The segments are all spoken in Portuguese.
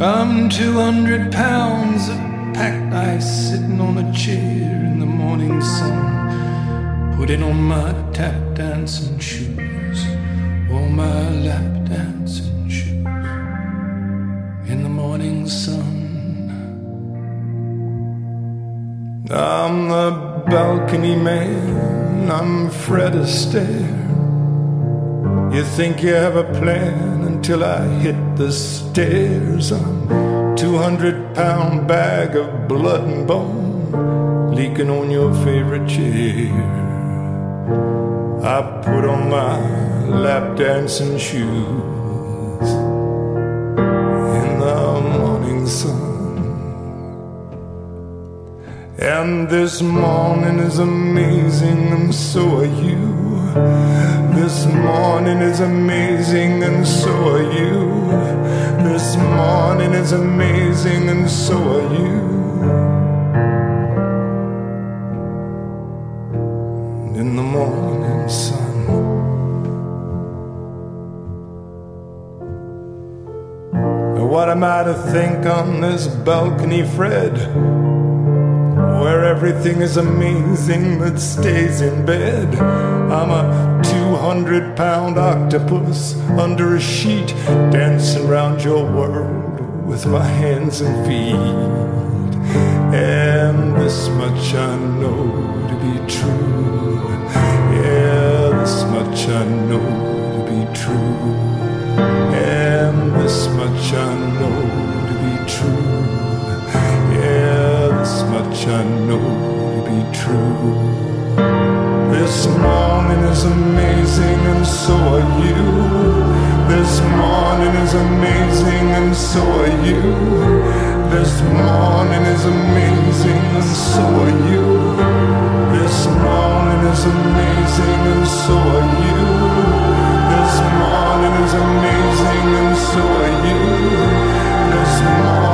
I'm 200 pounds of packed ice sitting on a chair in the morning sun, putting on my tap dancing shoes, or my lap dancing shoes in the morning sun. I'm the balcony man, I'm Fred Astaire. You think you have a plan until I hit the stairs. I'm 200 pound bag of blood and bone leaking on your favorite chair. I put on my lap dancing shoes in the morning sun. And this morning is amazing, and so are you. This morning is amazing, and so are you. This morning is amazing, and so are you. In the morning sun. What am I to think on this balcony, Fred? Where everything is amazing that stays in bed. I'm a 200 pound octopus under a sheet, dancing around your world with my hands and feet. And this much I know to be true. Yeah, this much I know to be true. And this much I know to be true. This much I know to be true. This morning is amazing, and so are you. This morning is amazing, and so are you. This morning is amazing, and so are you. This morning is amazing, and so are you. This morning is amazing, and so are you. This morning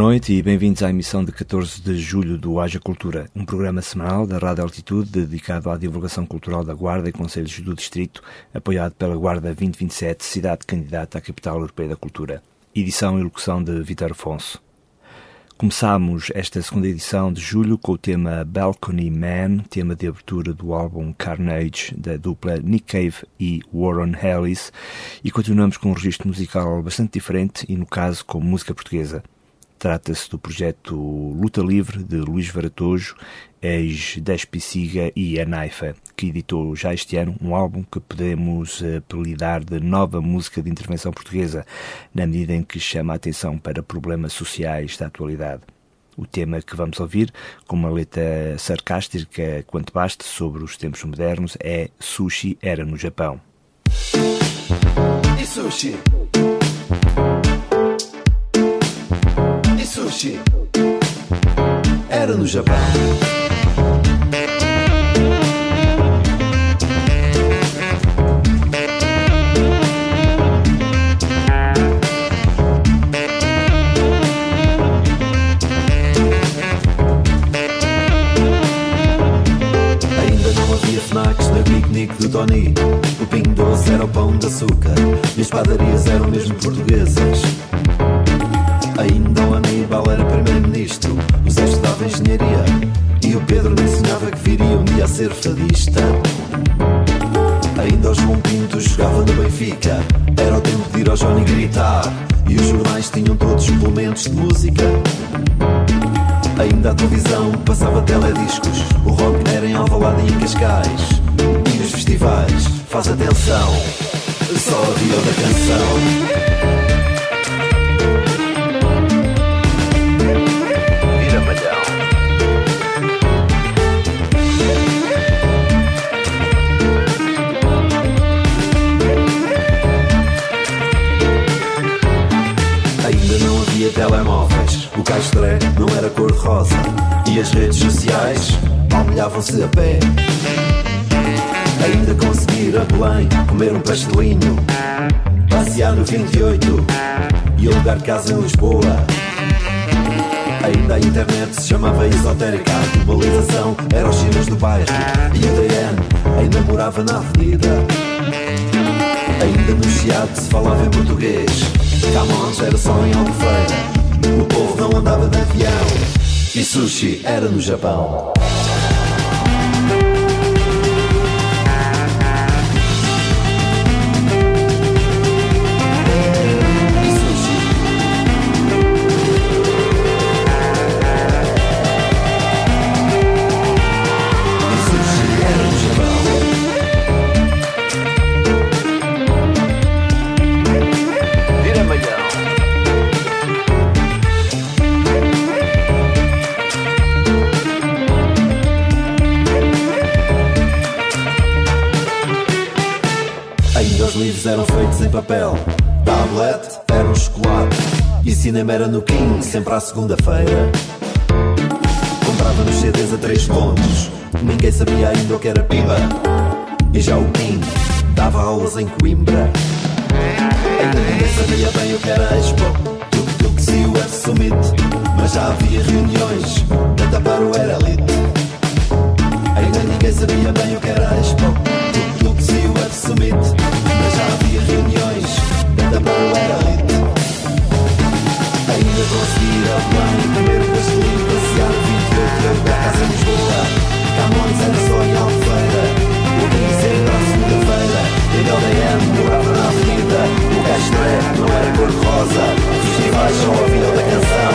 noite e bem-vindos à emissão de 14 de julho do Haja Cultura, um programa semanal da Rádio Altitude dedicado à divulgação cultural da Guarda e Conselhos do Distrito, apoiado pela Guarda 2027, cidade candidata à Capital Europeia da Cultura. Edição e locução de Vitor Afonso. Começámos esta segunda edição de julho com o tema Balcony Man, tema de abertura do álbum Carnage da dupla Nick Cave e Warren Ellis, e continuamos com um registro musical bastante diferente e, no caso, com música portuguesa. Trata-se do projeto Luta Livre de Luís Varatojo, ex-Despiciga e Anaifa, que editou já este ano um álbum que podemos apelidar de nova música de intervenção portuguesa, na medida em que chama a atenção para problemas sociais da atualidade. O tema que vamos ouvir, com uma letra sarcástica quanto baste sobre os tempos modernos, é Sushi era no Japão. E sushi? Era no Japão. do Tony. O pinho doce era o pão de açúcar e as padarias eram mesmo portuguesas. Ainda o Aníbal era primeiro-ministro, o Zé estudava engenharia e o Pedro me ensinava que viria um dia a ser fadista. Ainda o João Pinto jogava no Benfica, era o tempo de ir ao Johnny gritar e os jornais tinham todos suplementos de música. Ainda a televisão passava telediscos, o rock era em Alvalade e em Cascais festivais, faz atenção, só a via da canção. Palmilhavam-se a pé. Ainda conseguir a Belém Comer um pastelinho Passear no 28 E alugar casa em Lisboa. Ainda a internet se chamava esotérica A globalização era os chinos do bairro E o DN ainda morava na avenida. Ainda no Chiado se falava em português. Camões era só em Albufeira. O povo não andava de avião E sushi era no Japão papel. Tablet era um chocolate. E cinema era no King, sempre à segunda-feira. Comprava nos CDs a três pontos. Ninguém sabia ainda o que era piba. E já o King dava aulas em Coimbra. Ainda ninguém sabia bem o que era Expo. Tuk Tuk se o F Summit. Mas já havia reuniões para tapar o era elite. Ainda ninguém sabia bem o que era Expo. Conseguir a Belém Comer um pastelinho, passear 28 euros da casa em Lisboa Camões só em Albufeira O dia sempre à segunda-feira. E da LDM morava na avenida O Castré não era cor-de-rosa. Festivais só ouviam da canção.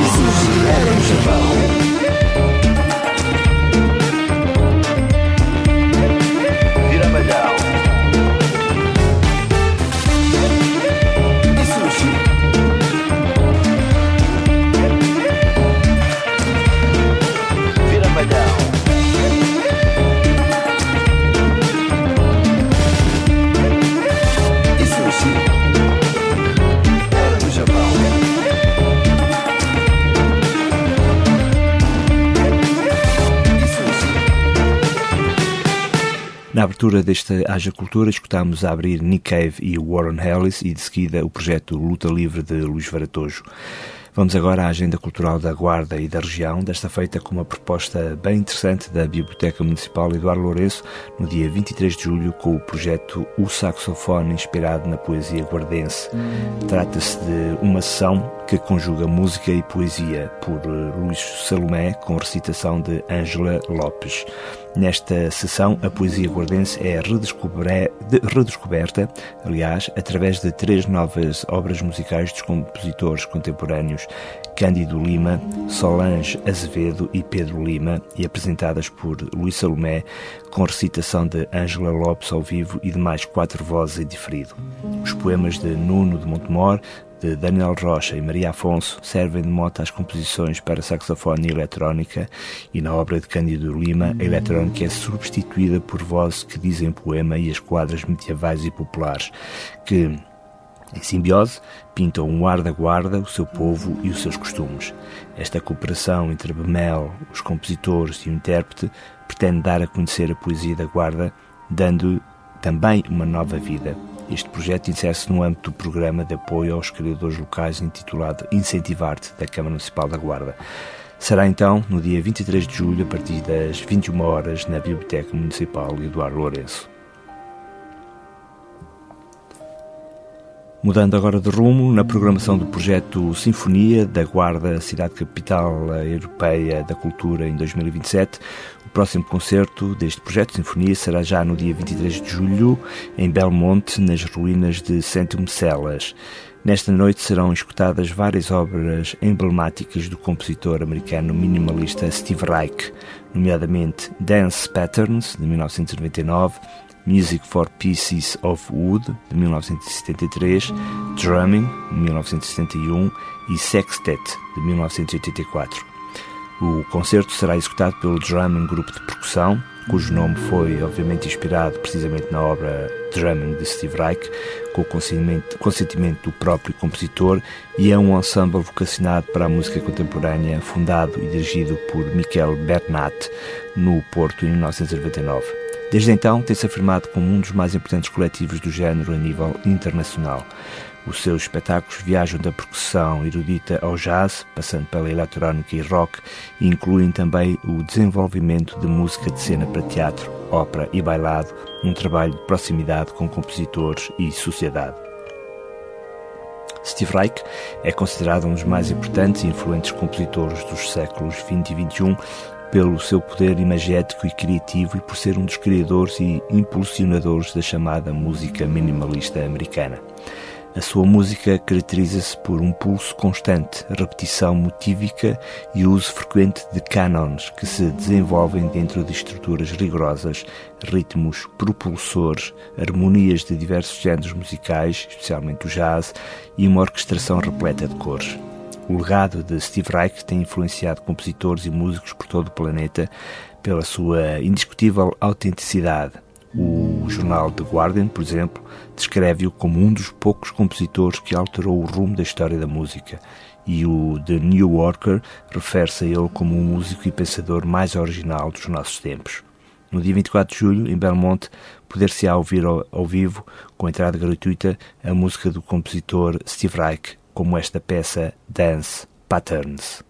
E sushi era no Japão abertura desta Haja Cultura, escutámos a abrir Nick Cave e Warren Ellis e de seguida o projeto Luta Livre de Luís Varatojo. Vamos agora à agenda cultural da Guarda e da região, desta feita com uma proposta bem interessante da Biblioteca Municipal Eduardo Lourenço, no dia 23 de julho, com o projeto O Saxofone, inspirado na poesia guardense. Trata-se de uma sessão que conjuga música e poesia, por Luís Salomé, com recitação de Ângela Lopes. Nesta sessão, a poesia guardense é redescoberta, aliás, através de três novas obras musicais dos compositores contemporâneos contemporâneos Cândido Lima, Solange Azevedo e Pedro Lima, e apresentadas por Luís Salomé, com recitação de Ângela Lopes ao vivo e de mais quatro vozes em diferido. Os poemas de Nuno de Montemor, de Daniel Rocha e Maria Afonso servem de mote às composições para saxofone e eletrónica, e na obra de Cândido Lima, a eletrónica é substituída por vozes que dizem poema e as quadras medievais e populares, que, em simbiose, pintam um ar da guarda, o seu povo e os seus costumes. Esta cooperação entre Bemel, os compositores e o intérprete pretende dar a conhecer a poesia da guarda, dando também uma nova vida este projeto insere-se no âmbito do programa de apoio aos criadores locais intitulado Incentivar-te da Câmara Municipal da Guarda. Será então no dia 23 de julho, a partir das 21 horas, na Biblioteca Municipal Eduardo Lourenço. Mudando agora de rumo, na programação do projeto Sinfonia da Guarda, cidade capital europeia da cultura em 2027, próximo concerto deste projeto de Sinfonia será já no dia 23 de julho, em Belmonte, nas ruínas de Centum Celas. Nesta noite serão escutadas várias obras emblemáticas do compositor americano minimalista Steve Reich, nomeadamente Dance Patterns, de 1999, Music for Pieces of Wood, de 1973, Drumming, de 1971 e Sextet, de 1984. O concerto será executado pelo Drumming Grupo de Percussão, cujo nome foi obviamente inspirado precisamente na obra Drumming de Steve Reich, com o consentimento, consentimento do próprio compositor, e é um ensemble vocacionado para a música contemporânea, fundado e dirigido por Michael Bernat, no Porto, em 1999. Desde então, tem-se afirmado como um dos mais importantes coletivos do género a nível internacional. Os seus espetáculos viajam da percussão erudita ao jazz, passando pela eletrónica e rock, e incluem também o desenvolvimento de música de cena para teatro, ópera e bailado, um trabalho de proximidade com compositores e sociedade. Steve Reich é considerado um dos mais importantes e influentes compositores dos séculos XX e XXI pelo seu poder imagético e criativo e por ser um dos criadores e impulsionadores da chamada música minimalista americana. A sua música caracteriza-se por um pulso constante, repetição motívica e uso frequente de cânones que se desenvolvem dentro de estruturas rigorosas, ritmos propulsores, harmonias de diversos géneros musicais, especialmente o jazz, e uma orquestração repleta de cores. O legado de Steve Reich tem influenciado compositores e músicos por todo o planeta pela sua indiscutível autenticidade o jornal The Guardian, por exemplo, descreve-o como um dos poucos compositores que alterou o rumo da história da música, e o The New Yorker refere-se a ele como um músico e pensador mais original dos nossos tempos. No dia 24 de julho, em Belmonte, poder-se-á ouvir ao, ao vivo, com entrada gratuita, a música do compositor Steve Reich, como esta peça Dance Patterns.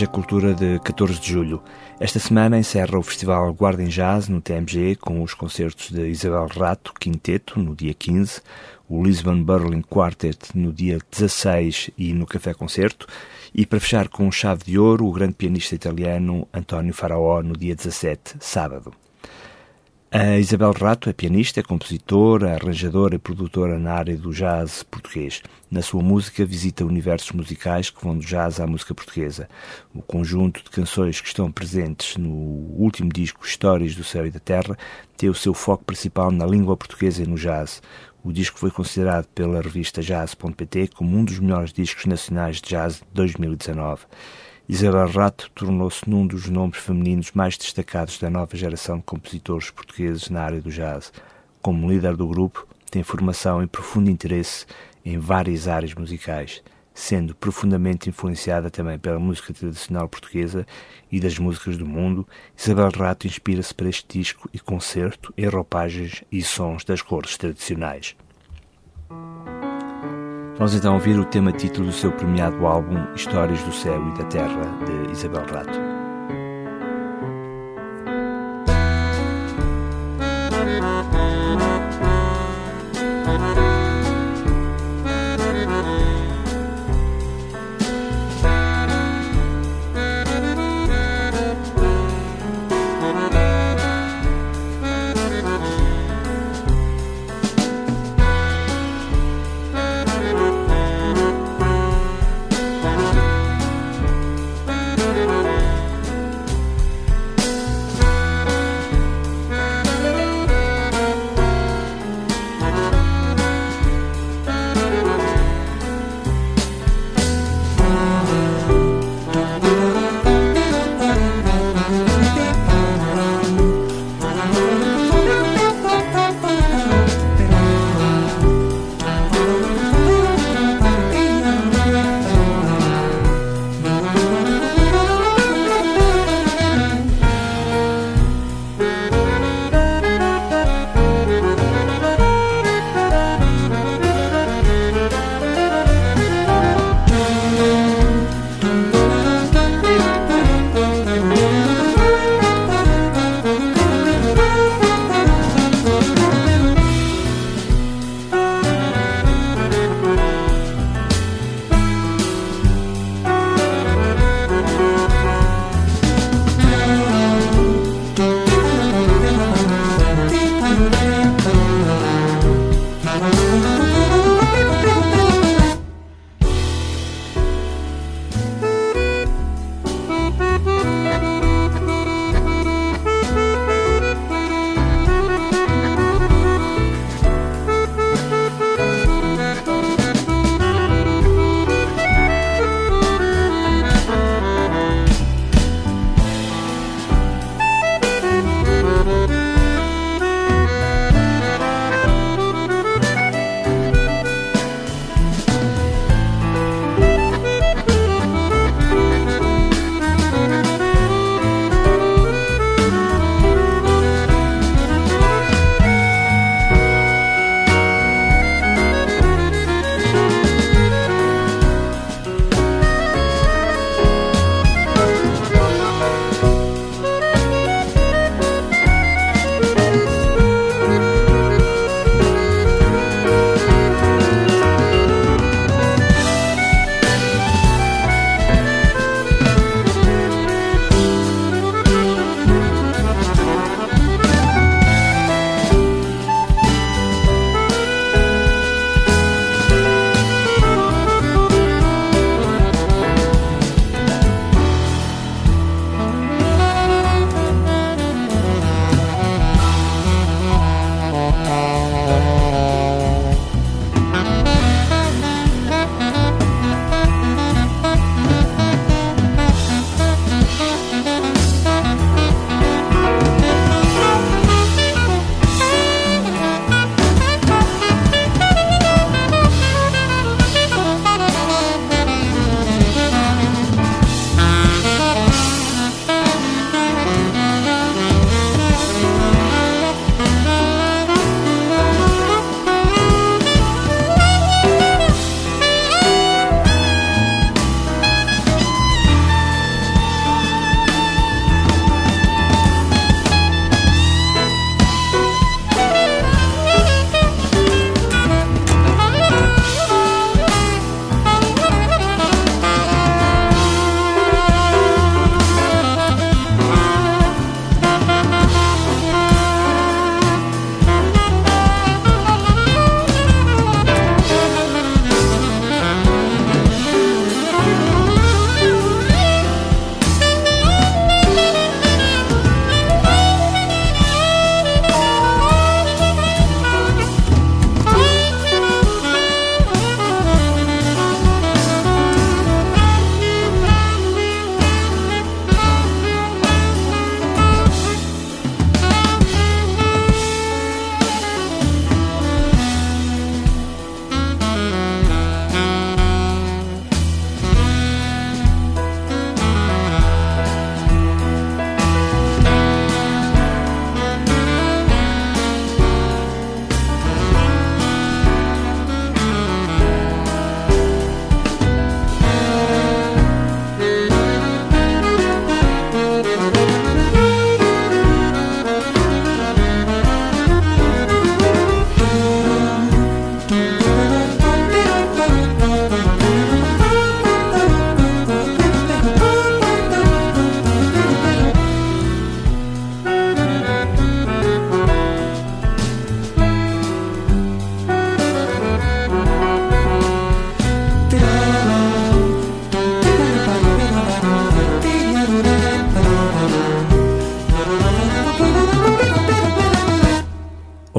Haja Cultura de 14 de julho. Esta semana encerra o Festival Guarda em Jazz no TMG com os concertos de Isabel Rato, Quinteto, no dia 15, o Lisbon Berlin Quartet no dia 16 e no Café Concerto, e para fechar com chave de ouro, o grande pianista italiano António Faraó no dia 17, sábado. A Isabel Rato é pianista, compositora, arranjadora e produtora na área do jazz português. Na sua música visita universos musicais que vão do jazz à música portuguesa. O conjunto de canções que estão presentes no último disco Histórias do Céu e da Terra tem o seu foco principal na língua portuguesa e no jazz. O disco foi considerado pela revista Jazz.pt como um dos melhores discos nacionais de jazz de 2019. Isabel Rato tornou-se num dos nomes femininos mais destacados da nova geração de compositores portugueses na área do jazz. Como líder do grupo, tem formação e profundo interesse em várias áreas musicais, sendo profundamente influenciada também pela música tradicional portuguesa e das músicas do mundo. Isabel Rato inspira-se para este disco e concerto em roupagens e sons das cores tradicionais. Vamos então ouvir o tema título do seu premiado álbum Histórias do Céu e da Terra, de Isabel Rato.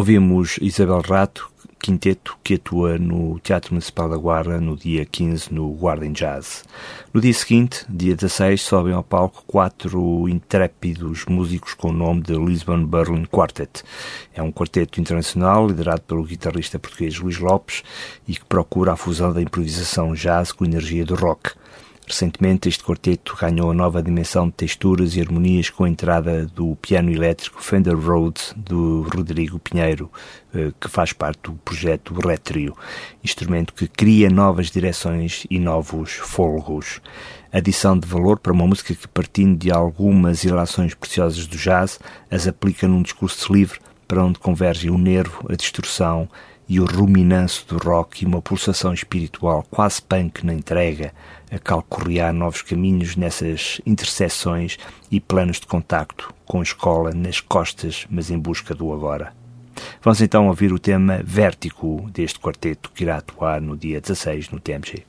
Ouvimos Isabel Rato, quinteto que atua no Teatro Municipal da Guarda no dia 15 no Guarda Jazz. No dia seguinte, dia 16, sobem ao palco quatro intrépidos músicos com o nome de Lisbon Berlin Quartet. É um quarteto internacional liderado pelo guitarrista português Luís Lopes e que procura a fusão da improvisação jazz com a energia do rock. Recentemente, este quarteto ganhou a nova dimensão de texturas e harmonias com a entrada do piano elétrico Fender Rhodes do Rodrigo Pinheiro, eh, que faz parte do projeto Retrio, instrumento que cria novas direções e novos folgos. Adição de valor para uma música que, partindo de algumas ilações preciosas do jazz, as aplica num discurso livre para onde convergem o nervo, a distorção e o ruminanço do rock e uma pulsação espiritual quase punk na entrega, a calcorrear novos caminhos nessas interseções e planos de contacto com a escola nas costas, mas em busca do agora. Vamos então ouvir o tema Vértigo deste quarteto que irá atuar no dia 16 no TMG.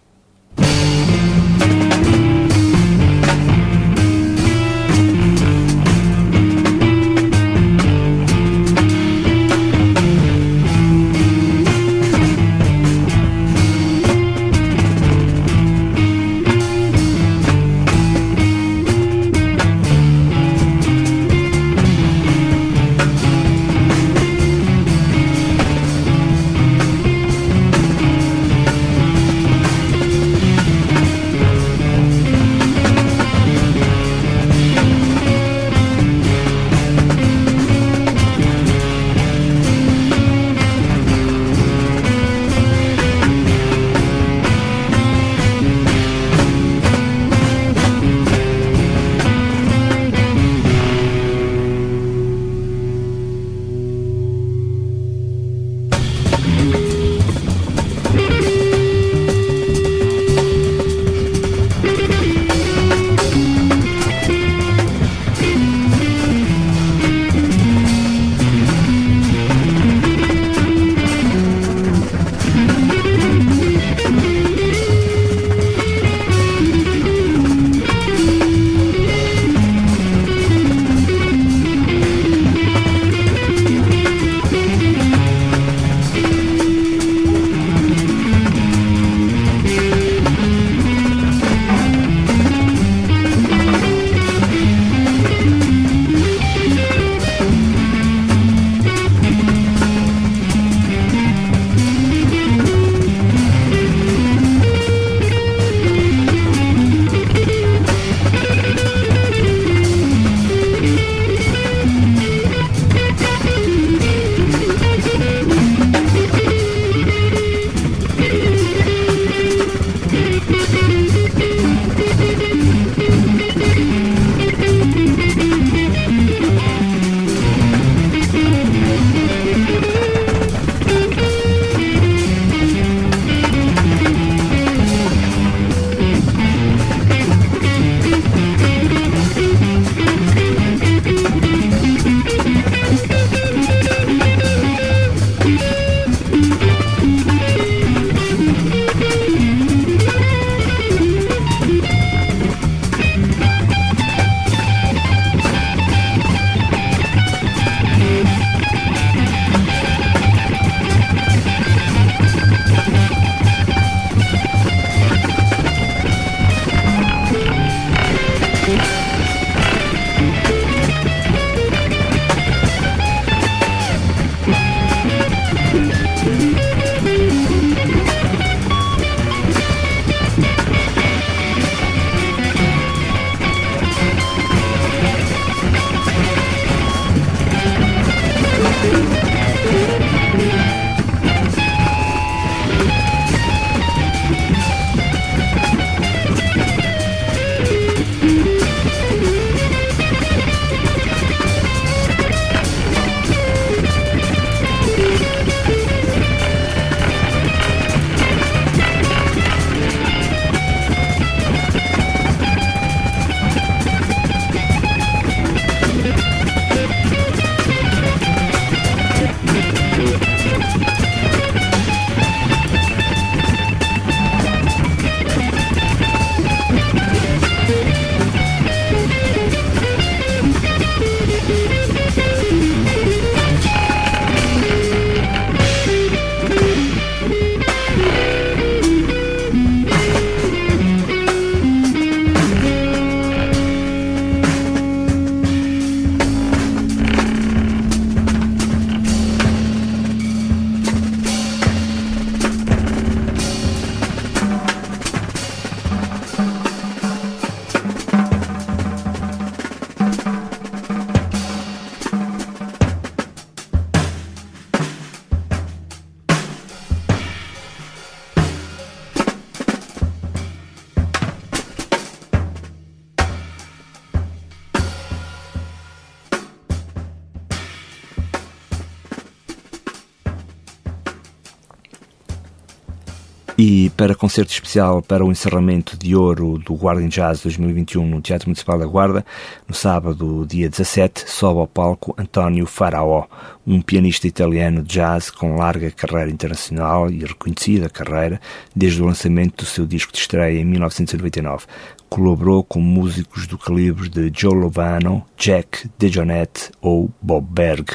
Concerto especial para o encerramento de ouro do Guarda em Jazz 2021 no Teatro Municipal da Guarda. No sábado, dia 17, sobe ao palco António Faraó, um pianista italiano de jazz com larga carreira internacional e reconhecida carreira desde o lançamento do seu disco de estreia em 1999 colaborou com músicos do calibre de Joe Lovano, Jack DeJohnette ou Bob Berg.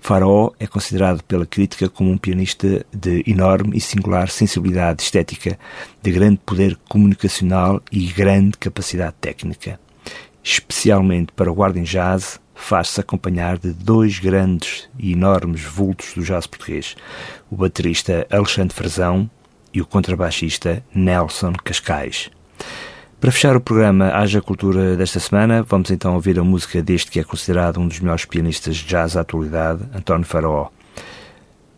Faraó é considerado pela crítica como um pianista de enorme e singular sensibilidade estética, de grande poder comunicacional e grande capacidade técnica. Especialmente para o Guardian Jazz, faz-se acompanhar de dois grandes e enormes vultos do jazz português, o baterista Alexandre Frazão e o contrabaixista Nelson Cascais. Para fechar o programa Haja Cultura desta semana, vamos então ouvir a música deste que é considerado um dos melhores pianistas de jazz da atualidade, António Faraó.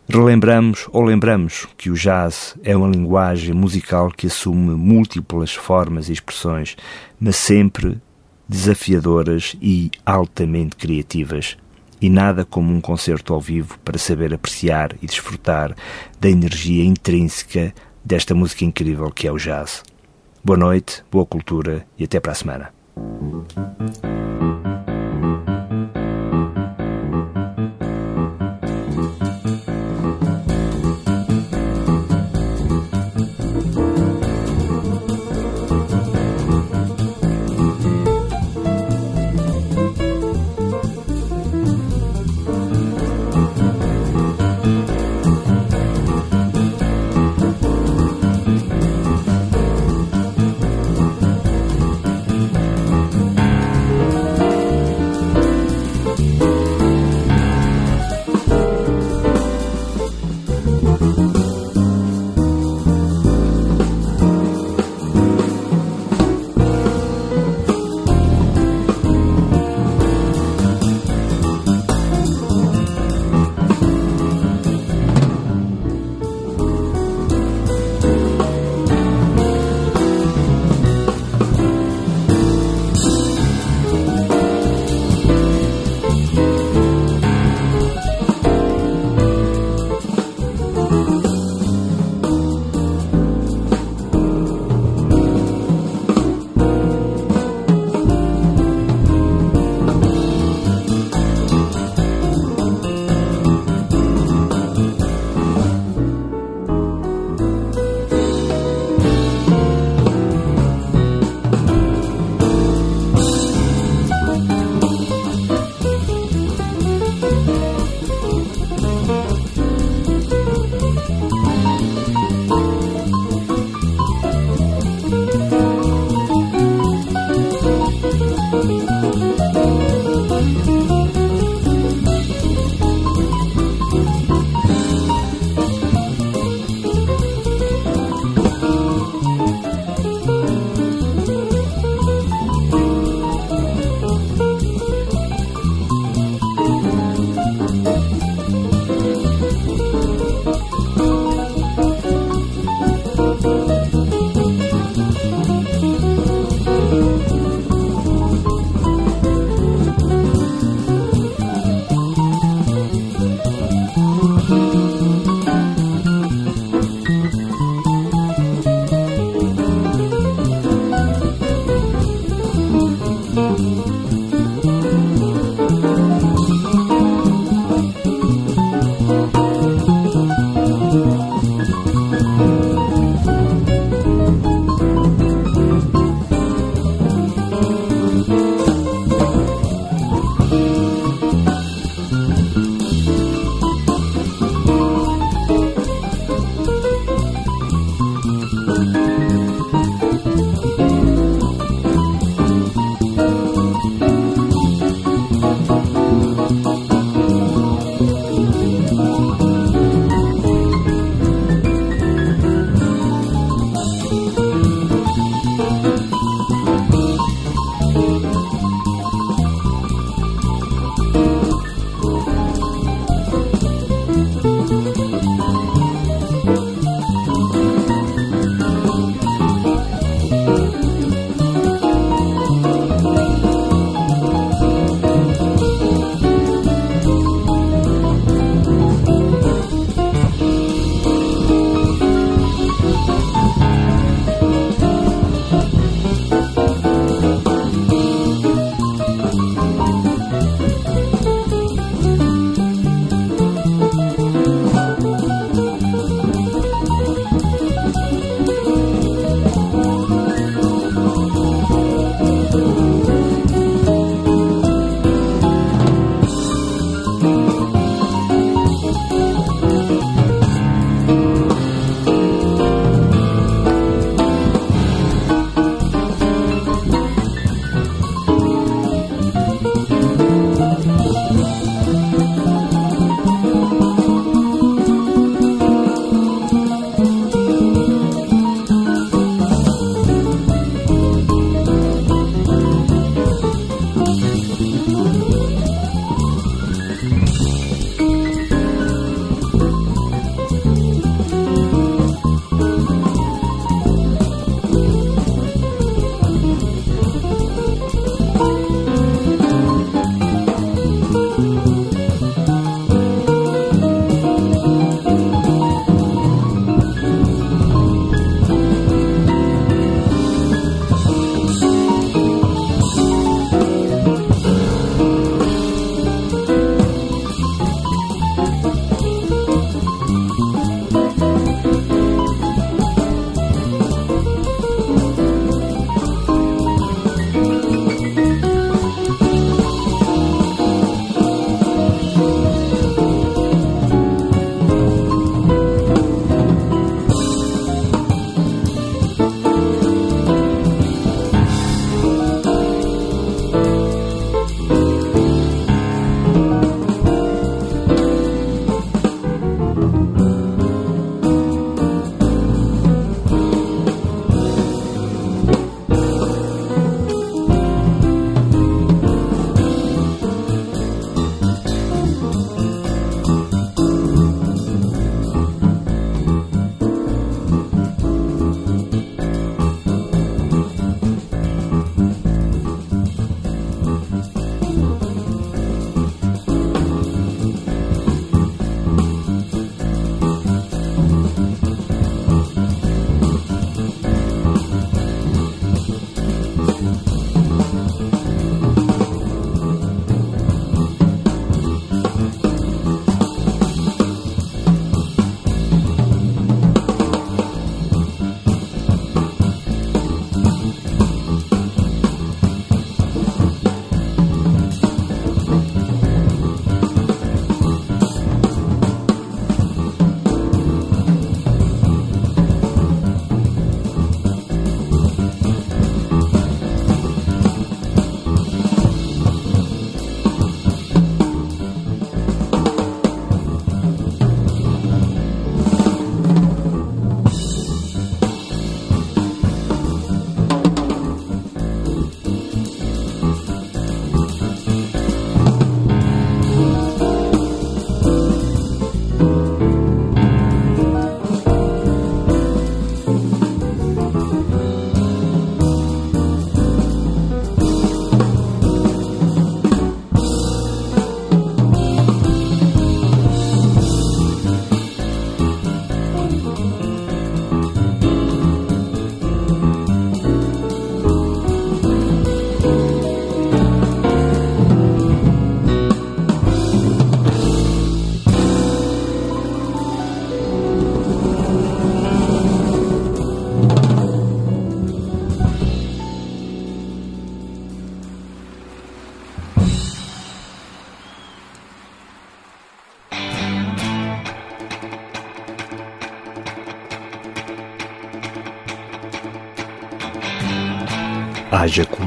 Relembramos ou lembramos que o jazz é uma linguagem musical que assume múltiplas formas e expressões, mas sempre desafiadoras e altamente criativas. E nada como um concerto ao vivo para saber apreciar e desfrutar da energia intrínseca desta música incrível que é o jazz. Boa noite, boa cultura e até para a semana.